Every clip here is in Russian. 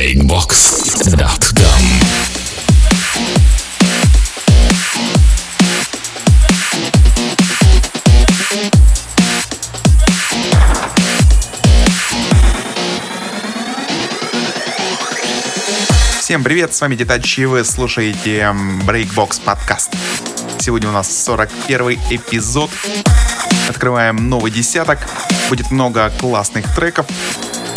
breakbox.com. Всем привет, с вами Детач, и вы слушаете Breakbox подкаст. Сегодня у нас 41 эпизод. Открываем новый десяток. Будет много классных треков.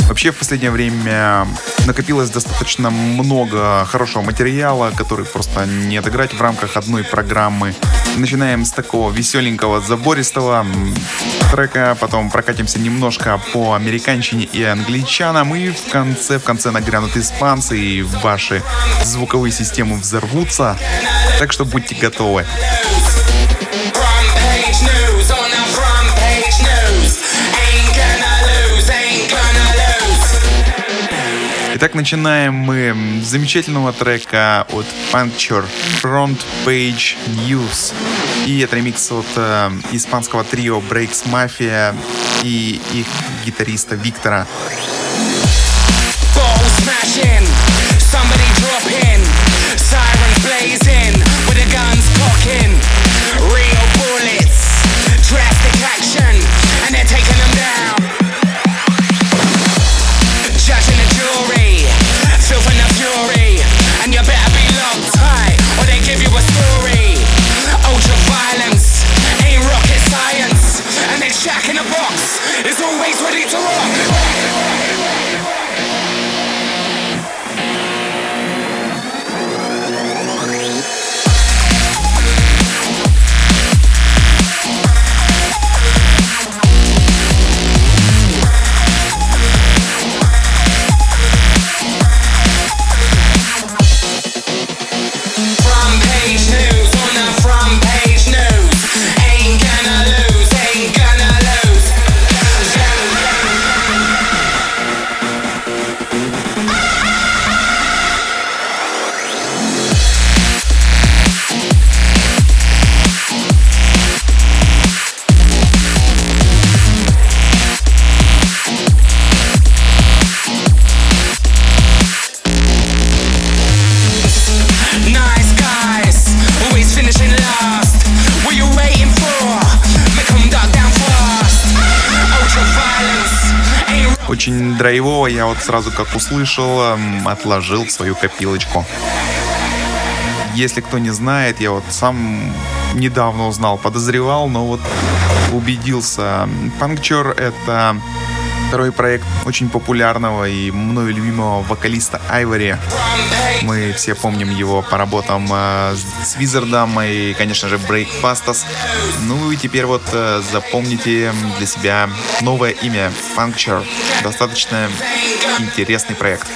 Вообще в последнее время накопилось достаточно много хорошего материала, который просто не отыграть в рамках одной программы. Начинаем с такого веселенького, забористого трека, потом прокатимся немножко по американщине и англичанам, и в конце, в конце нагрянут испанцы, и ваши звуковые системы взорвутся. Так что будьте готовы. Итак, начинаем мы с замечательного трека от Puncture Front Page News. И это ремикс от э, испанского трио Breaks Mafia и их гитариста Виктора. Сразу как услышал, эм, отложил в свою копилочку. Если кто не знает, я вот сам недавно узнал, подозревал, но вот убедился. Puncture — это второй проект очень популярного и мною любимого вокалиста Айвори. Мы все помним его по работам э, с Визардом и, конечно же, Breakfastos. Ну и теперь вот э, запомните для себя новое имя Puncture. Достаточно интересный проект.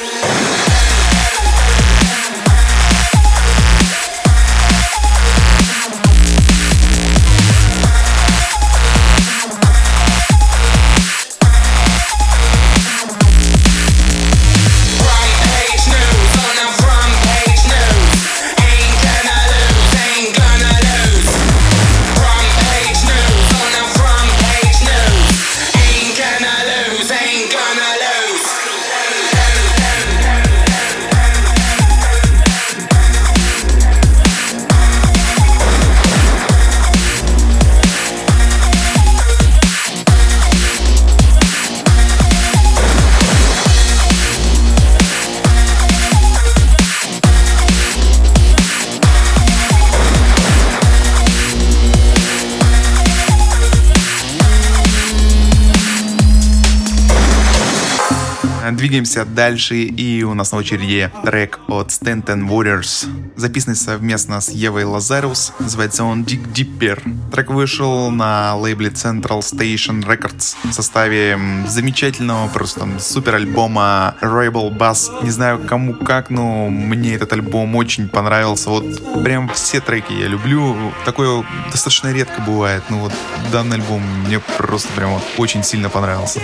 Двигаемся дальше, и у нас на очереди трек от Stanton Warriors, записанный совместно с Евой Лазарус, называется он Dig Dipper. Трек вышел на лейбле Central Station Records в составе замечательного просто супер альбома Rebel Bass. Не знаю кому как, но мне этот альбом очень понравился. Вот прям все треки я люблю. Такое достаточно редко бывает. Ну вот данный альбом мне просто прям очень сильно понравился.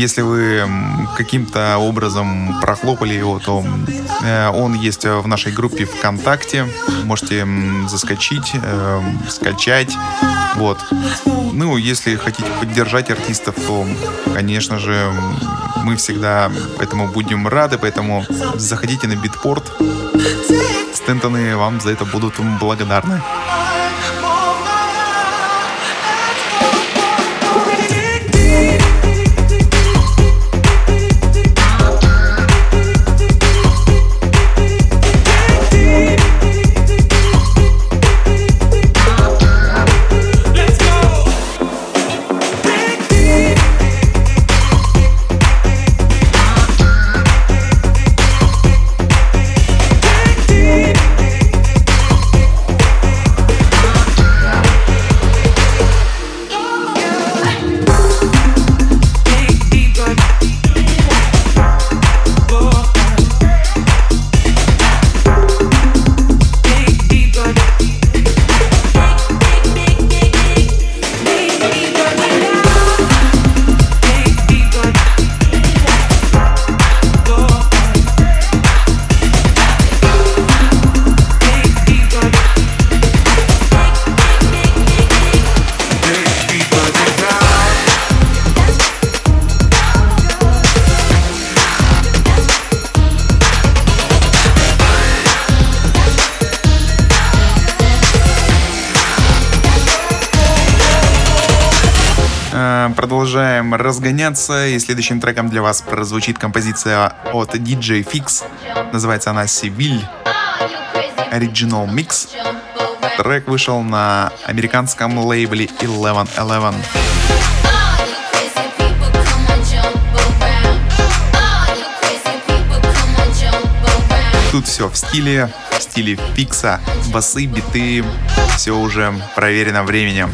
Если вы каким-то образом прохлопали его, то э, он есть в нашей группе ВКонтакте. Можете заскочить, э, скачать. Вот. Ну, если хотите поддержать артистов, то, конечно же, мы всегда этому будем рады, поэтому заходите на битпорт. Стентоны вам за это будут благодарны. Разгоняться, и следующим треком для вас прозвучит композиция от DJ Fix. Называется она Seville Original Mix. Трек вышел на американском лейбле Eleven Eleven. Тут все в стиле, в стиле фикса, басы, биты, все уже проверено временем.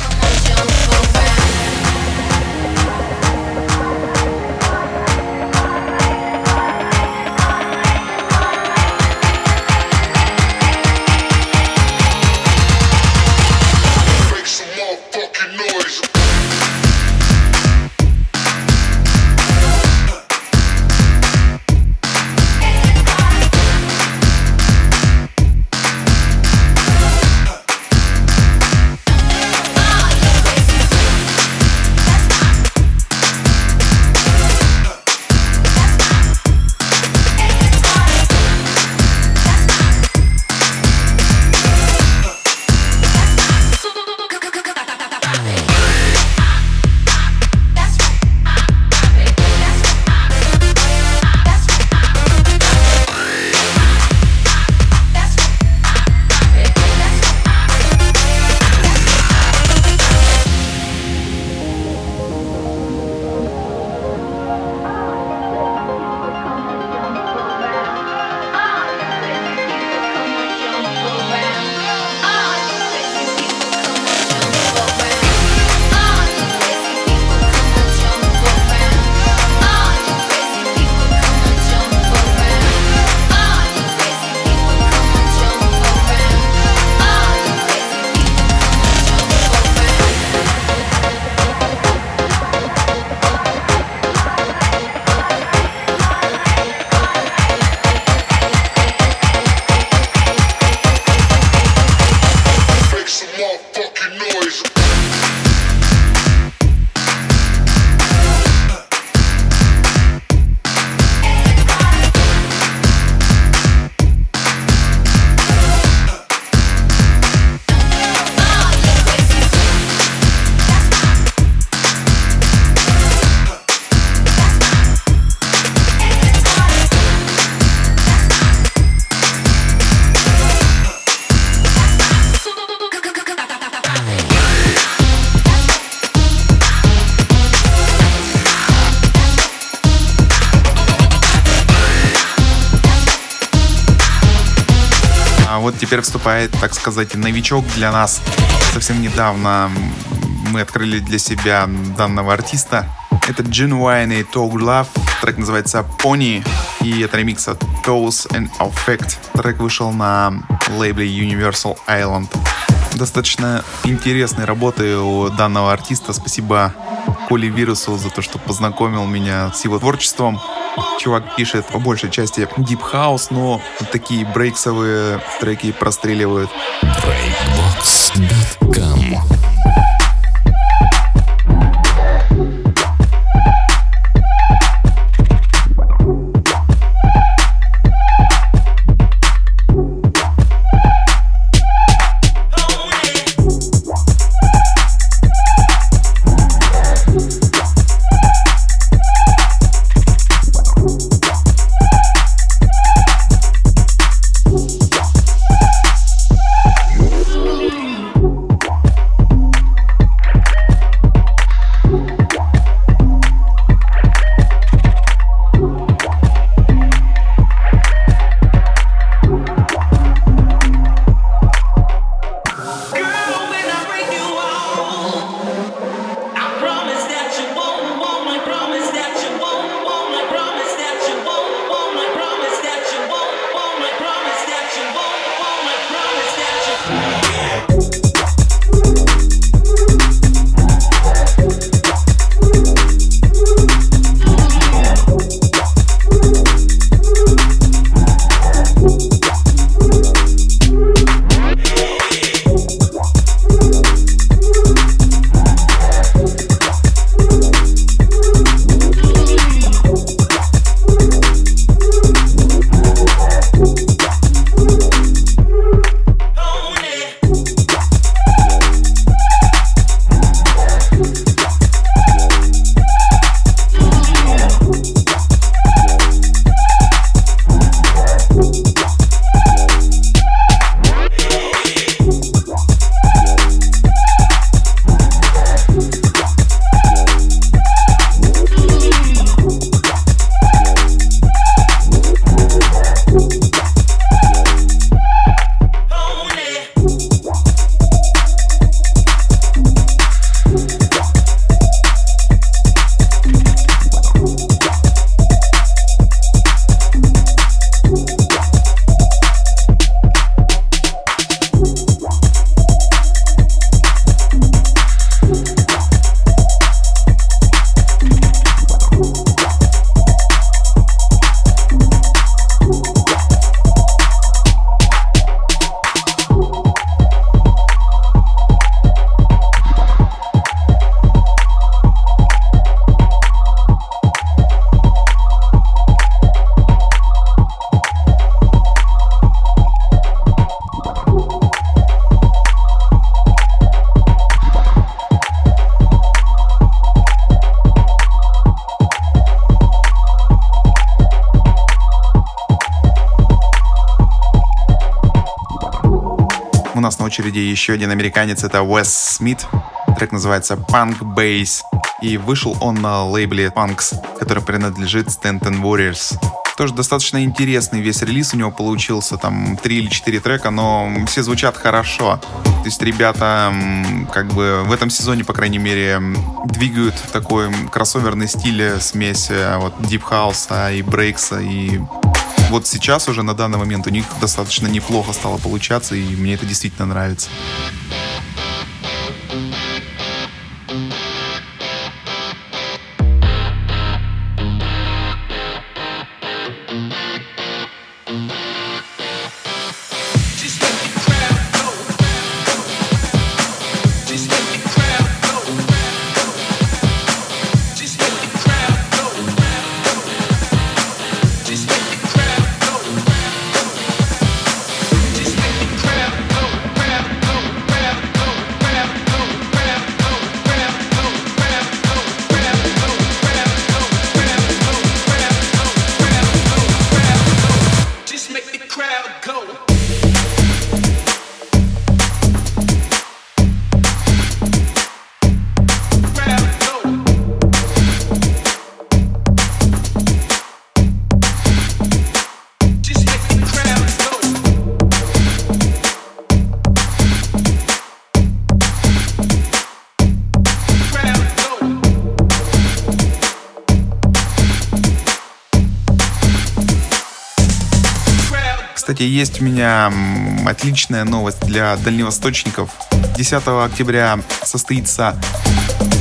Теперь вступает, так сказать, новичок для нас. Совсем недавно мы открыли для себя данного артиста. Это Genuine и Talk Love. Трек называется Pony. И это ремикс от Toes and Affect. Трек вышел на лейбле Universal Island. Достаточно интересные работы у данного артиста. Спасибо Коле Вирусу за то, что познакомил меня с его творчеством. Чувак пишет по большей части Deep House, но такие брейксовые треки простреливают. Breakbox.com очереди еще один американец, это Уэс Смит. Трек называется Punk Bass. И вышел он на лейбле Punks, который принадлежит Stanton Warriors. Тоже достаточно интересный весь релиз у него получился, там три или четыре трека, но все звучат хорошо. То есть ребята как бы в этом сезоне, по крайней мере, двигают такой кроссоверный стиль, э, смесь э, вот дип хауса и брейкса и вот сейчас уже на данный момент у них достаточно неплохо стало получаться, и мне это действительно нравится. Кстати, есть у меня отличная новость для дальневосточников. 10 октября состоится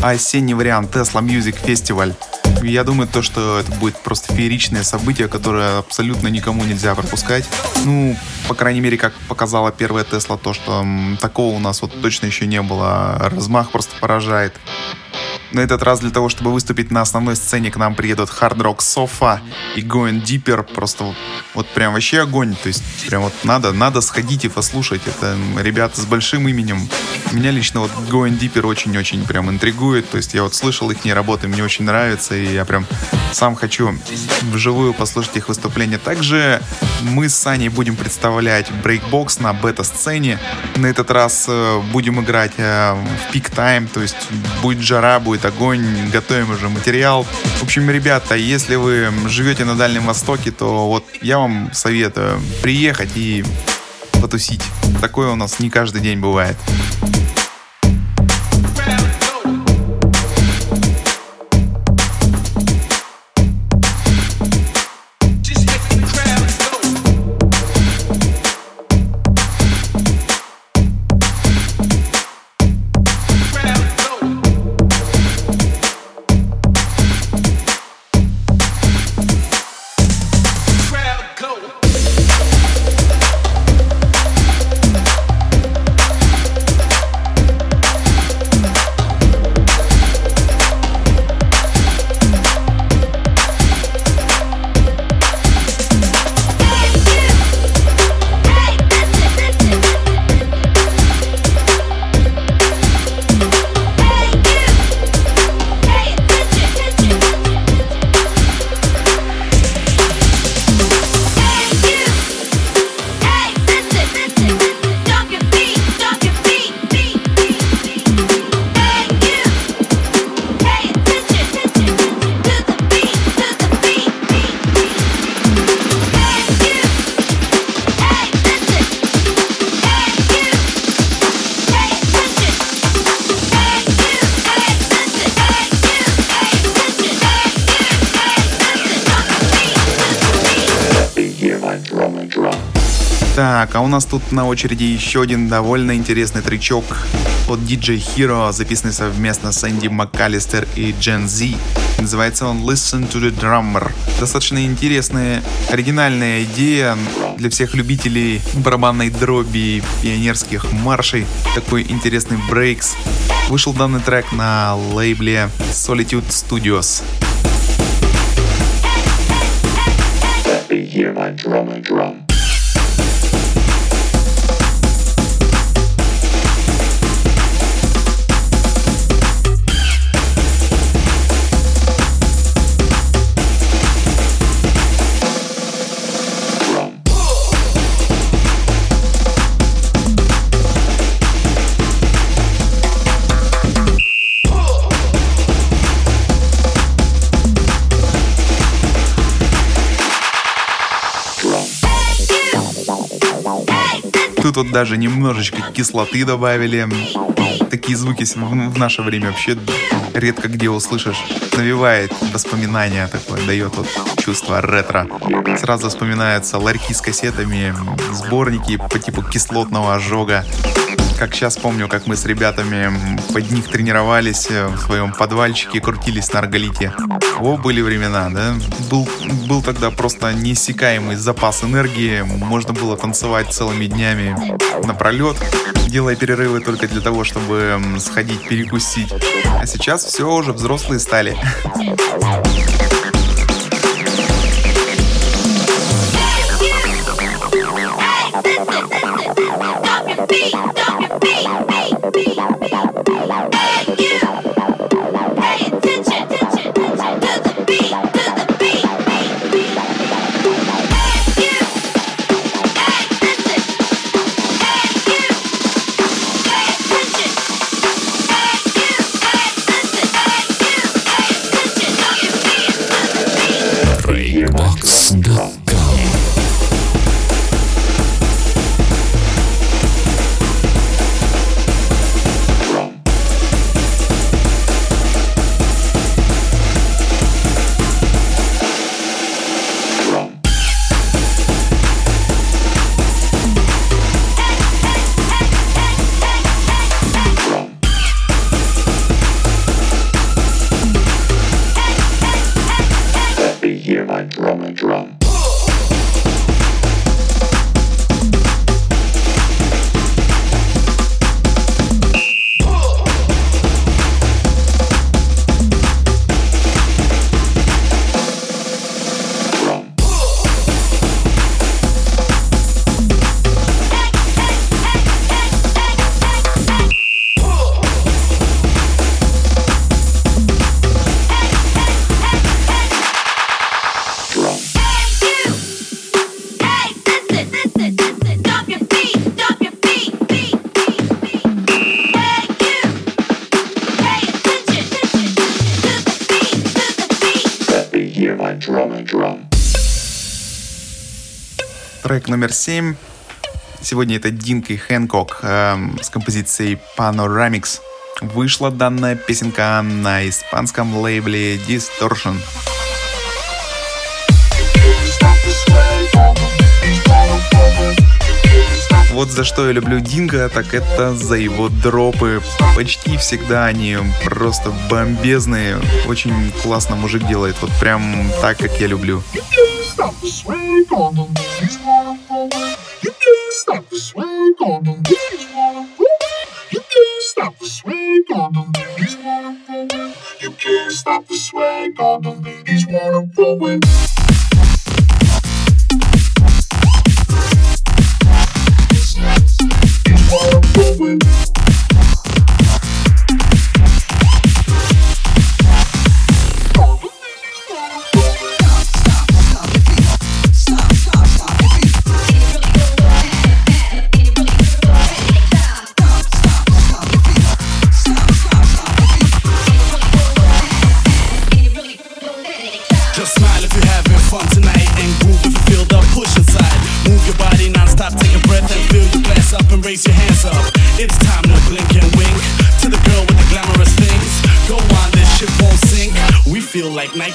осенний вариант Tesla Music Festival. Я думаю, то, что это будет просто фееричное событие, которое абсолютно никому нельзя пропускать. Ну, по крайней мере, как показала первая Тесла, то, что такого у нас вот точно еще не было. Размах просто поражает. На этот раз для того, чтобы выступить на основной сцене, к нам приедут Hard Rock Sofa и Going Deeper. Просто вот, прям вообще огонь. То есть прям вот надо, надо сходить и послушать. Это ребята с большим именем. Меня лично вот Going Deeper очень-очень прям интригует. То есть я вот слышал их работы, мне очень нравится. И я прям сам хочу вживую послушать их выступление. Также мы с Саней будем представлять Breakbox на бета-сцене. На этот раз э, будем играть э, в пик тайм, то есть будет жара, будет огонь, готовим уже материал. В общем, ребята, если вы живете на Дальнем Востоке, то вот я вам советую приехать и потусить. Такое у нас не каждый день бывает. А у нас тут на очереди еще один довольно интересный тречок от DJ Hero, записанный совместно с Энди МакКаллистер и Gen Z. Называется он Listen to the Drummer. Достаточно интересная, оригинальная идея для всех любителей барабанной дроби, пионерских маршей. Такой интересный брейкс. Вышел данный трек на лейбле Solitude Studios. Let me hear my drummer drum. Drum. Тут даже немножечко кислоты добавили. Такие звуки в наше время вообще редко где услышишь. Навевает воспоминания такое, дает вот чувство ретро. Сразу вспоминаются ларьки с кассетами, сборники по типу кислотного ожога. Как сейчас помню, как мы с ребятами под них тренировались э, в своем подвальчике, крутились на арголите. О, были времена, да? Был, был тогда просто неиссякаемый запас энергии. Можно было танцевать целыми днями напролет, делая перерывы только для того, чтобы сходить перекусить. А сейчас все уже взрослые стали. Hey, Drum, drum. Номер семь. Сегодня это Динк и Хэнкок эм, с композицией Panoramix. Вышла данная песенка на испанском лейбле Distortion. Вот за что я люблю Динго, так это за его дропы. Почти всегда они просто бомбезные. Очень классно мужик делает, вот прям так, как я люблю. stop on the You can't stop the swag on the ladies wanna roll You can't stop the swag on the ladies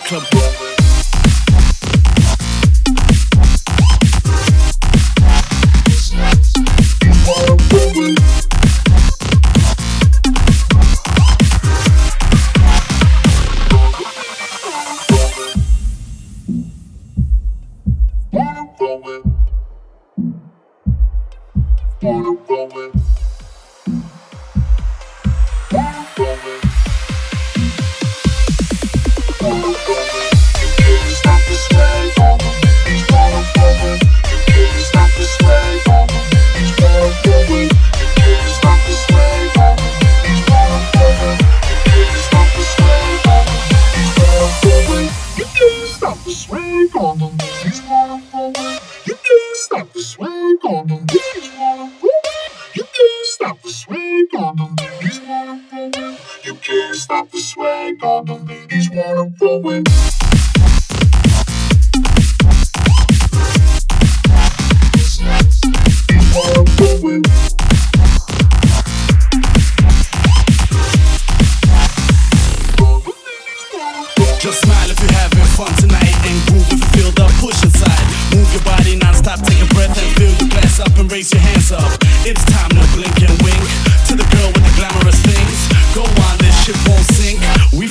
Club.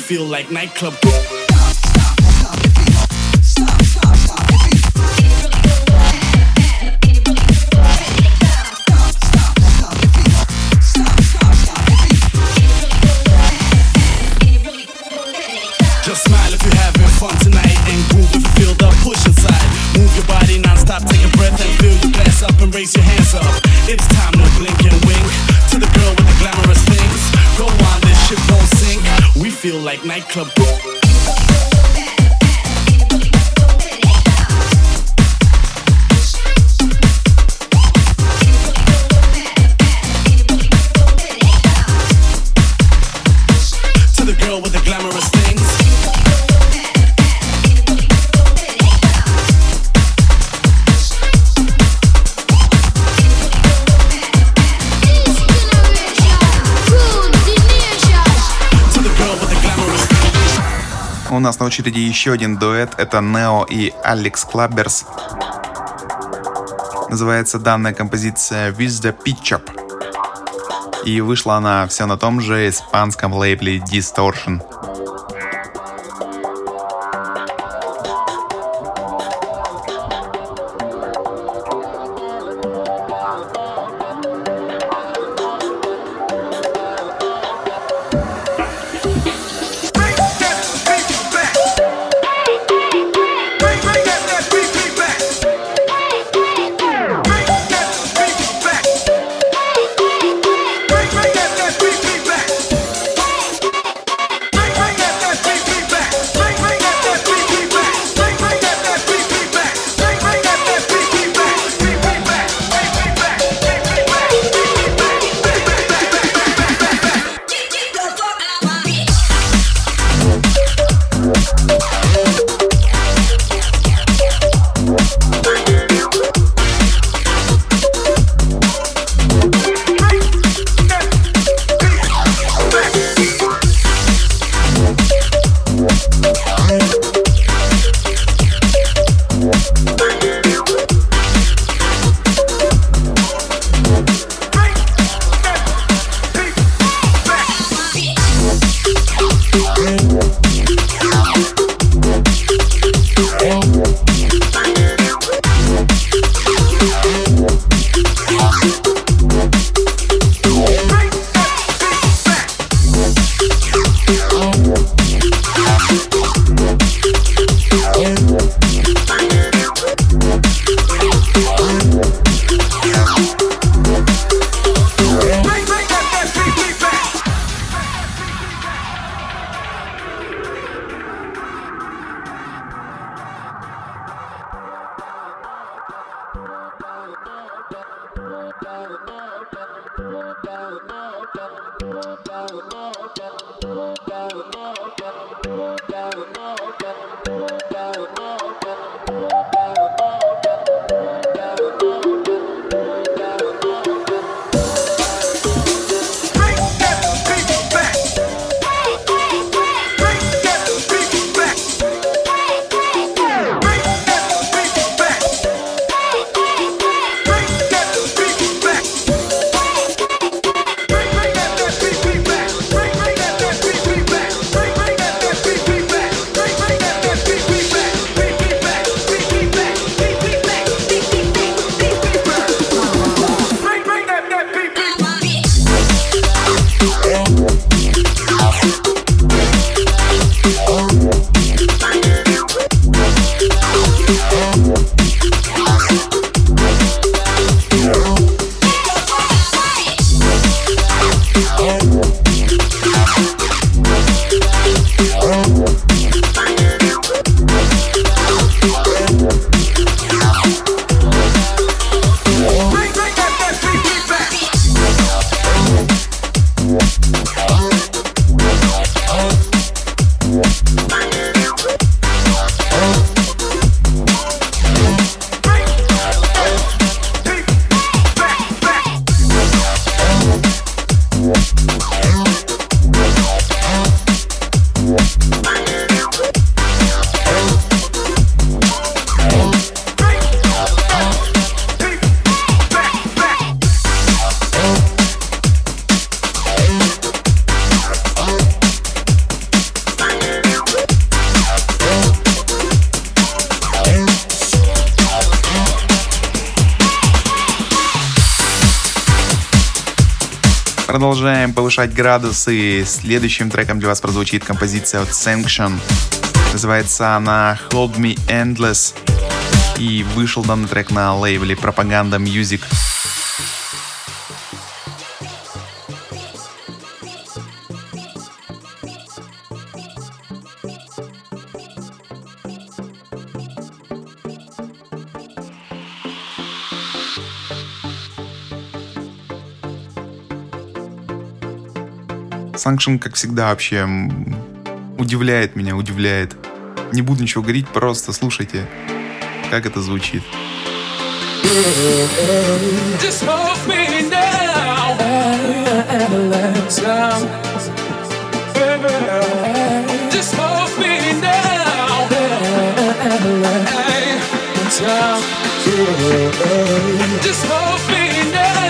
feel like nightclub. nightclub. У нас на очереди еще один дуэт. Это Нео и Алекс Клабберс. Называется данная композиция With the Pitch. И вышла она все на том же испанском лейбле Distortion. Повышать градусы. Следующим треком для вас прозвучит композиция от Sanction. Называется она Hold Me Endless. И вышел данный трек на лейбле Propaganda Music. Санкшн, как всегда, вообще удивляет меня, удивляет. Не буду ничего говорить, просто слушайте, как это звучит. Just hold me now. Just hold me now. Just hold me now.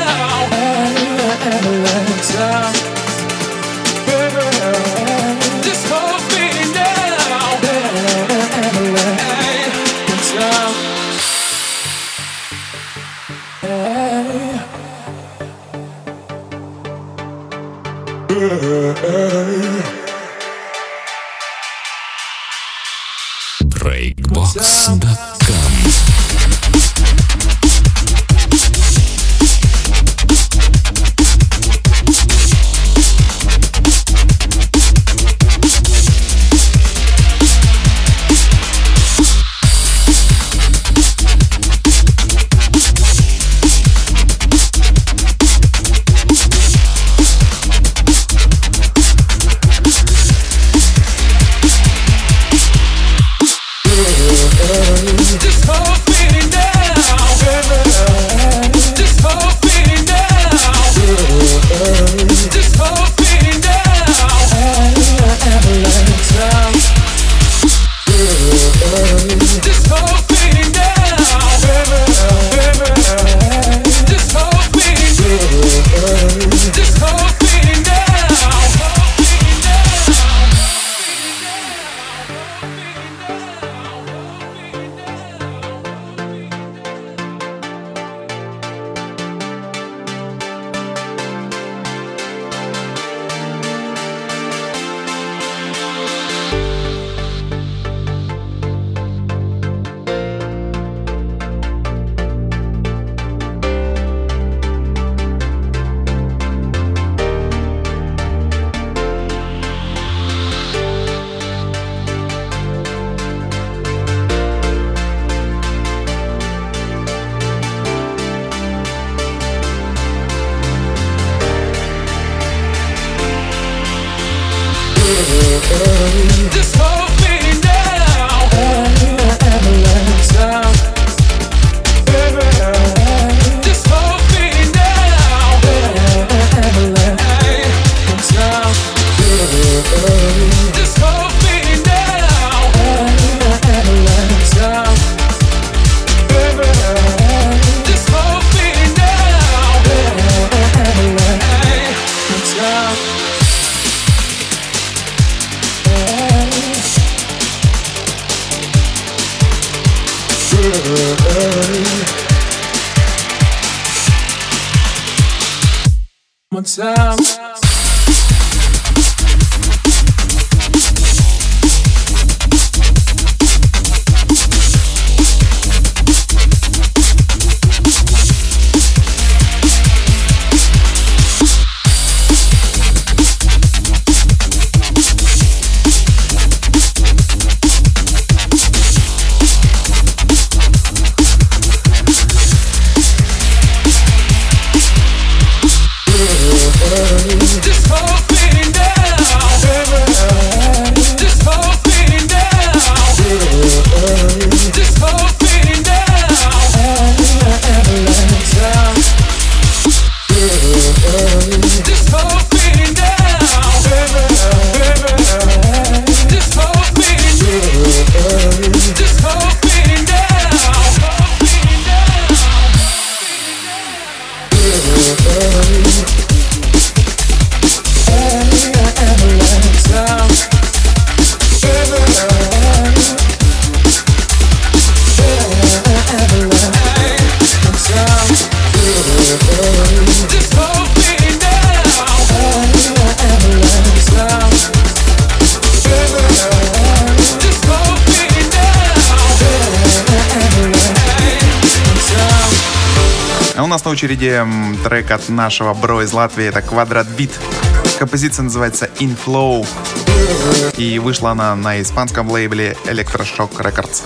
Очереди трек от нашего бро из Латвии, это Квадрат Бит. Композиция называется Inflow. И вышла она на испанском лейбле Electroshock Records.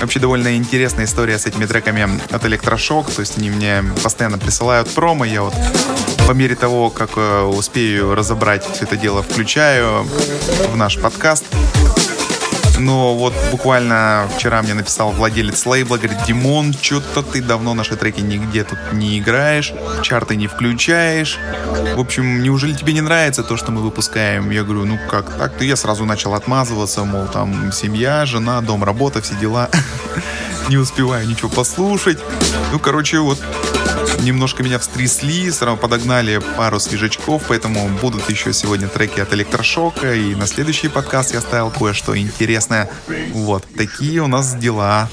Вообще довольно интересная история с этими треками от Electroshock. То есть они мне постоянно присылают промо. Я вот по мере того, как э, успею разобрать все это дело, включаю в наш подкаст. Но вот буквально вчера мне написал владелец лейбла, говорит, Димон, что-то ты давно наши треки нигде тут не играешь, чарты не включаешь. В общем, неужели тебе не нравится то, что мы выпускаем? Я говорю, ну как так? То я сразу начал отмазываться, мол, там семья, жена, дом, работа, все дела. Не успеваю ничего послушать. Ну, короче, вот немножко меня встрясли, сразу подогнали пару свежачков, поэтому будут еще сегодня треки от Электрошока, и на следующий подкаст я ставил кое-что интересное. Вот, такие у нас дела.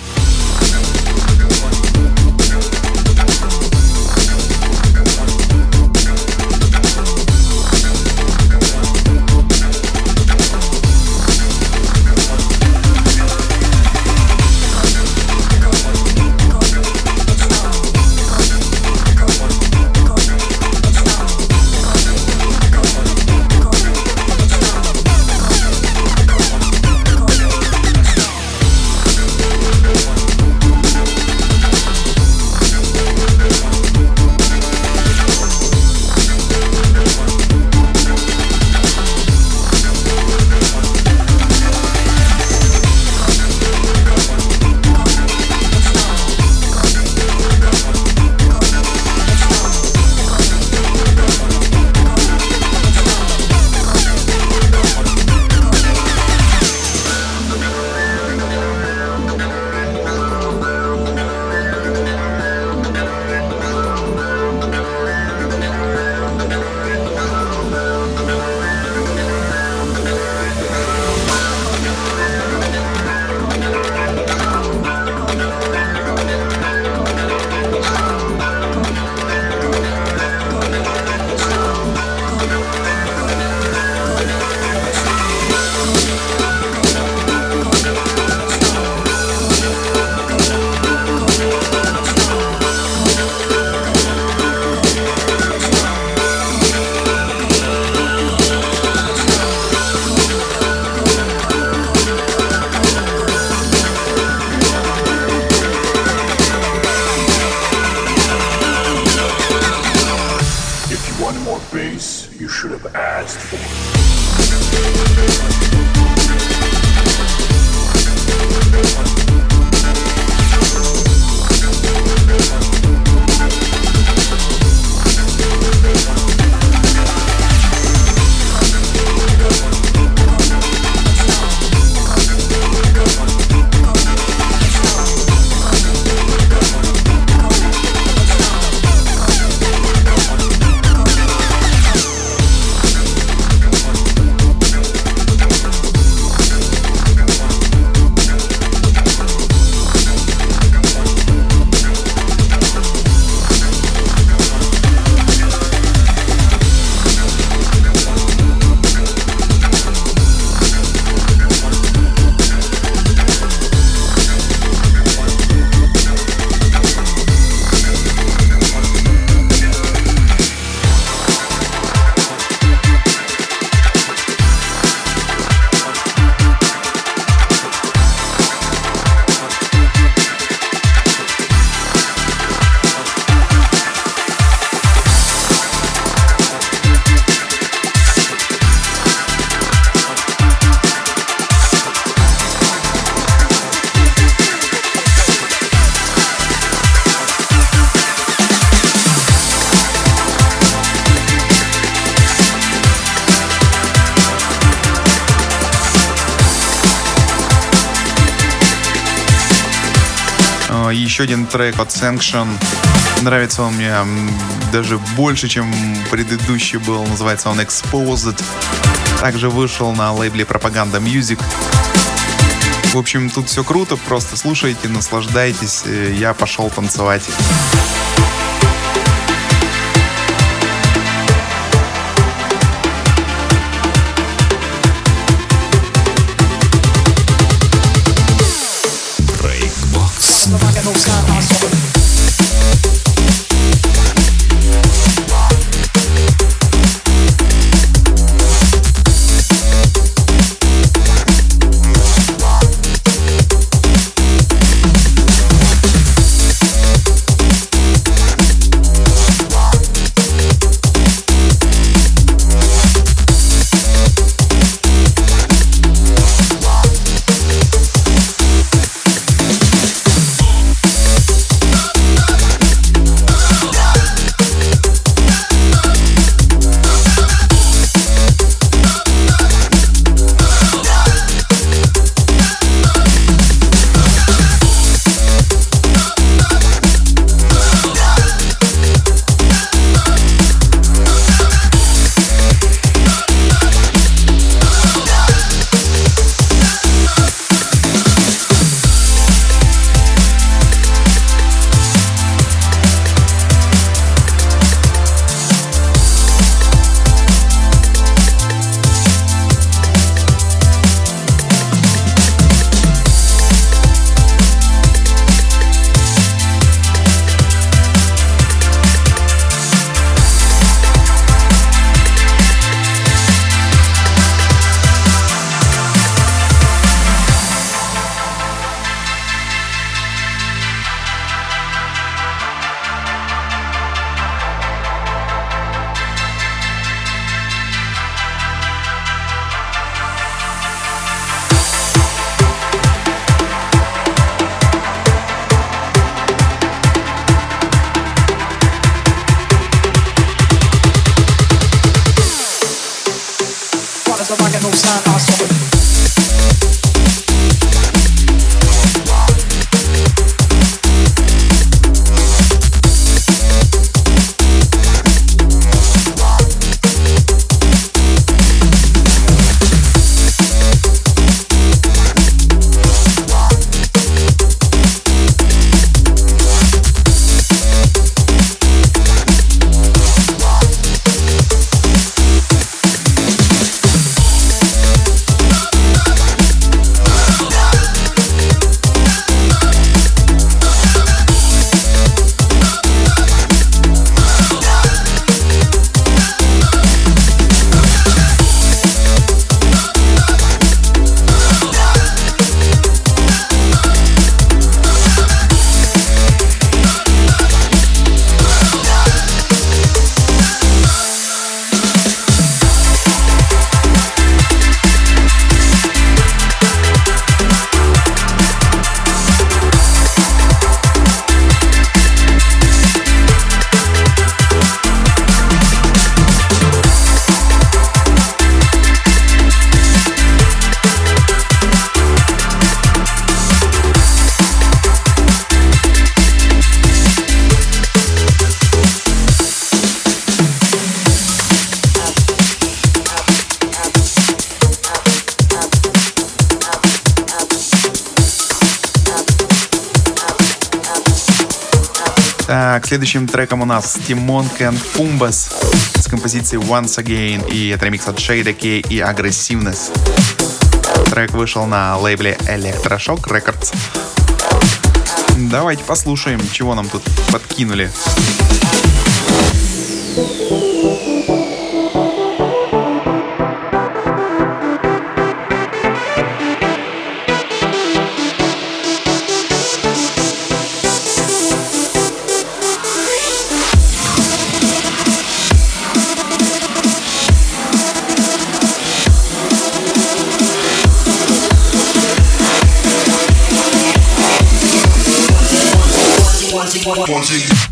Еще один трек от Sanction. Нравится он мне даже больше, чем предыдущий был. Называется он Exposed. Также вышел на лейбле Propaganda Music. В общем, тут все круто, просто слушайте, наслаждайтесь. Я пошел танцевать. Так, следующим треком у нас Тимон Кен Пумбас с композицией Once Again. И это ремикс от Shade K и Aggressiveness. Трек вышел на лейбле Electroshock Records. Давайте послушаем, чего нам тут подкинули. Once again. wanting.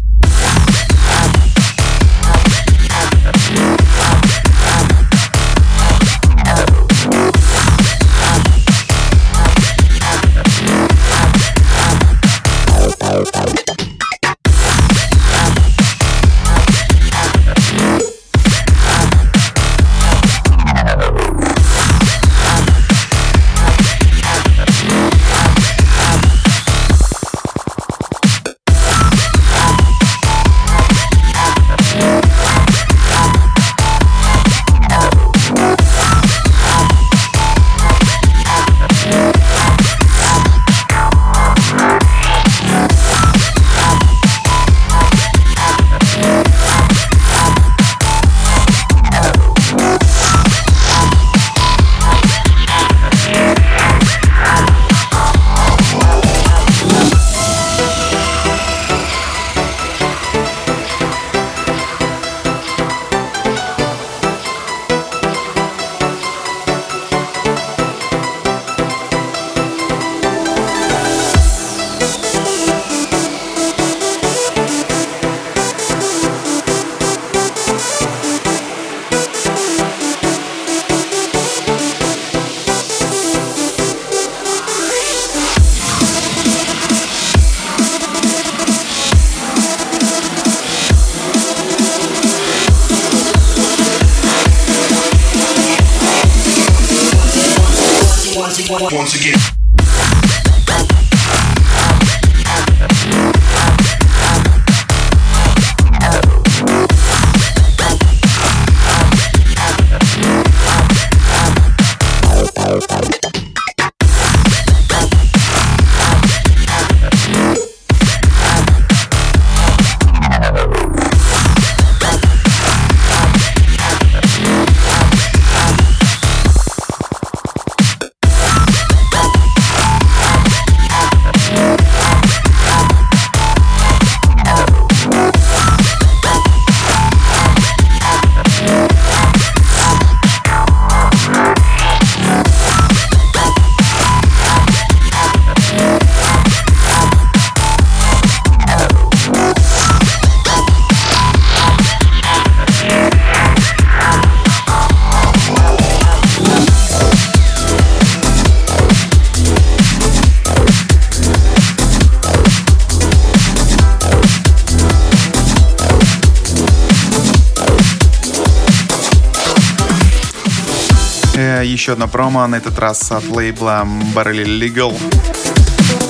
Еще одна промо, на этот раз от лейбла Barrel Legal.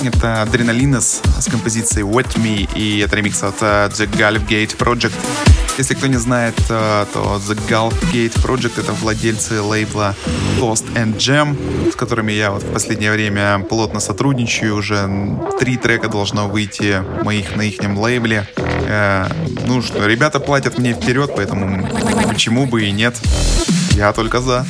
Это Adrenalinus с композицией Wet Me и это ремикс от uh, The Gulf Gate Project. Если кто не знает, uh, то The Gulf Gate Project это владельцы лейбла Toast and Jam, с которыми я вот в последнее время плотно сотрудничаю. Уже три трека должно выйти моих на их лейбле. Uh, ну что, ребята платят мне вперед, поэтому почему бы и нет. Я только за.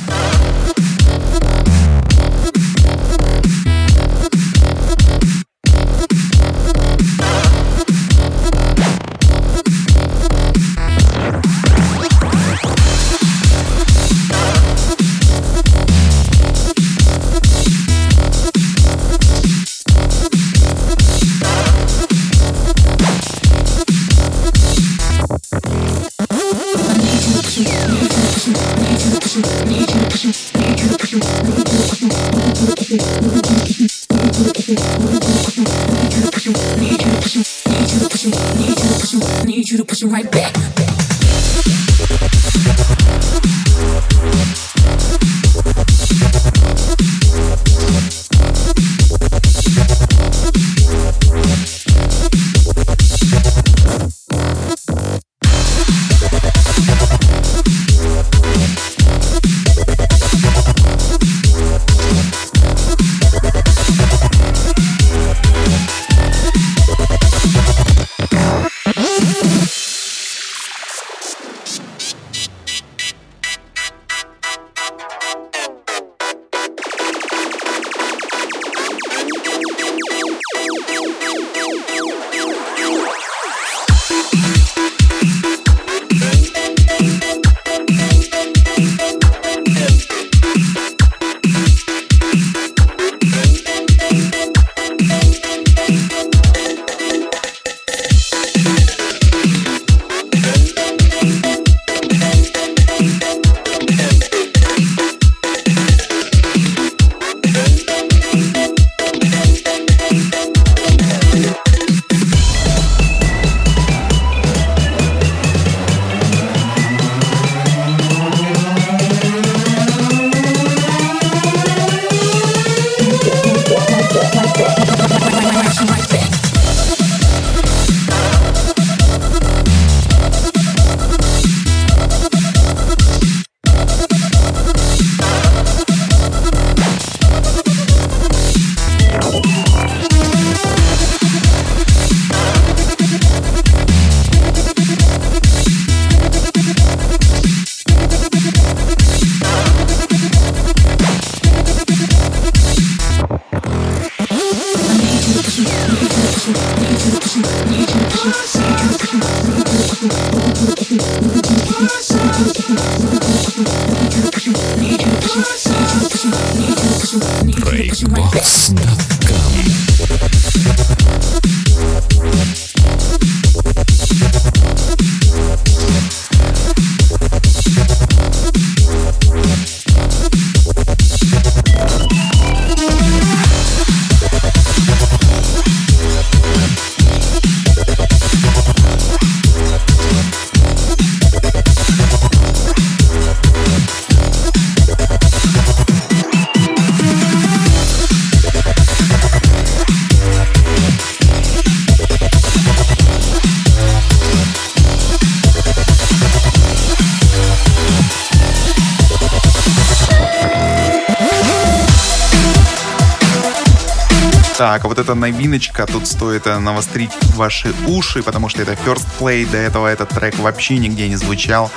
Так, а вот эта новиночка, тут стоит э, навострить ваши уши, потому что это First Play, до этого этот трек вообще нигде не звучал.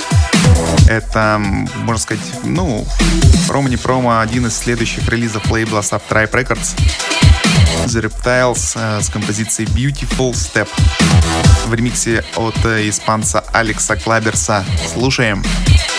Это, можно сказать, ну, промо не промо, один из следующих релизов лейбла Subtribe Records. The Reptiles э, с композицией Beautiful Step в ремиксе от э, испанца Алекса Клаберса. Слушаем. Слушаем.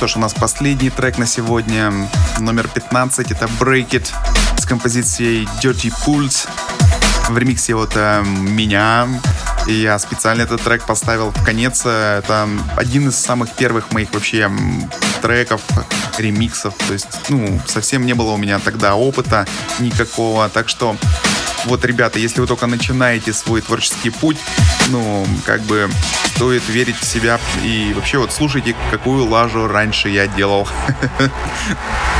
Что ж, у нас последний трек на сегодня, номер 15, это Break It с композицией Dirty Pulse в ремиксе вот э, меня. И я специально этот трек поставил в конец. Это один из самых первых моих вообще треков, ремиксов. То есть, ну, совсем не было у меня тогда опыта никакого. Так что вот, ребята, если вы только начинаете свой творческий путь, ну, как бы стоит верить в себя и вообще вот слушайте, какую лажу раньше я делал.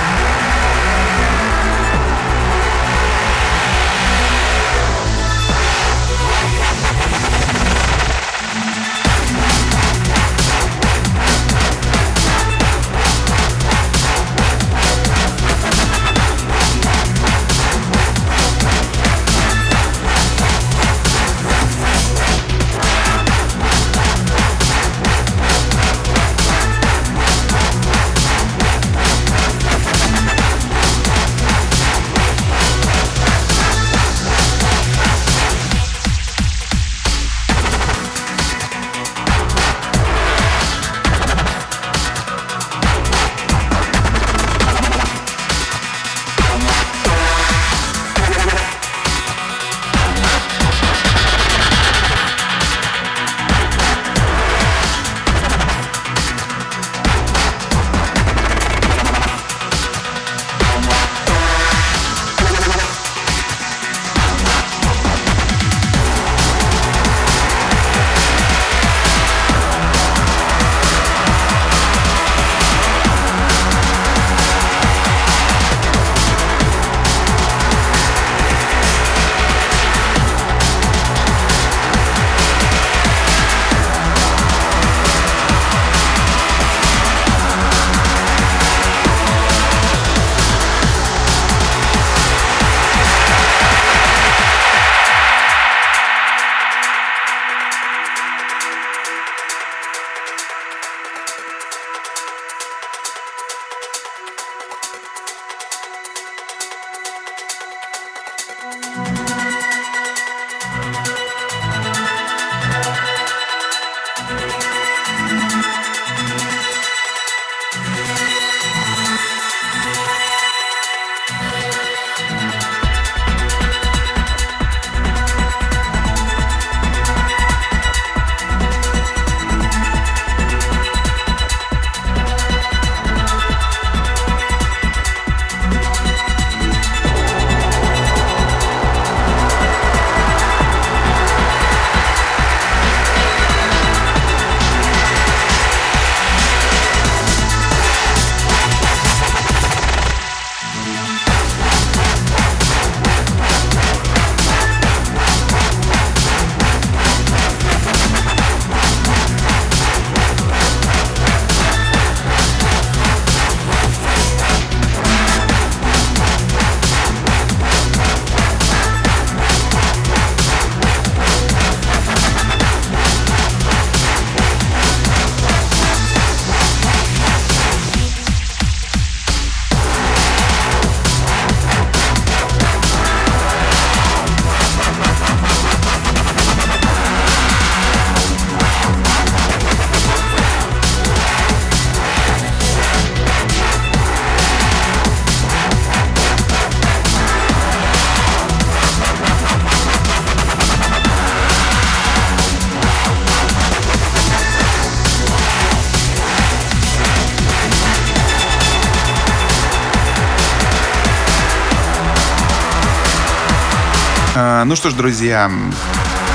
ну что ж, друзья,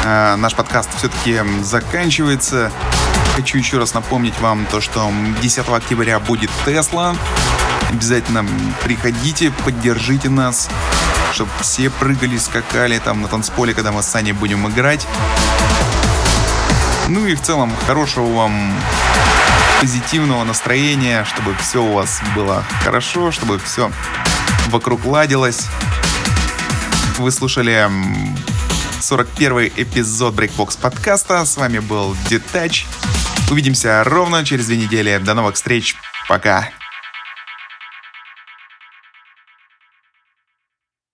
а, наш подкаст все-таки заканчивается. Хочу еще раз напомнить вам то, что 10 октября будет Тесла. Обязательно приходите, поддержите нас, чтобы все прыгали, скакали там на танцполе, когда мы с Саней будем играть. Ну и в целом хорошего вам позитивного настроения, чтобы все у вас было хорошо, чтобы все вокруг ладилось. Вы слушали 41 эпизод Breakbox подкаста. С вами был Детач. Увидимся ровно через две недели. До новых встреч. Пока.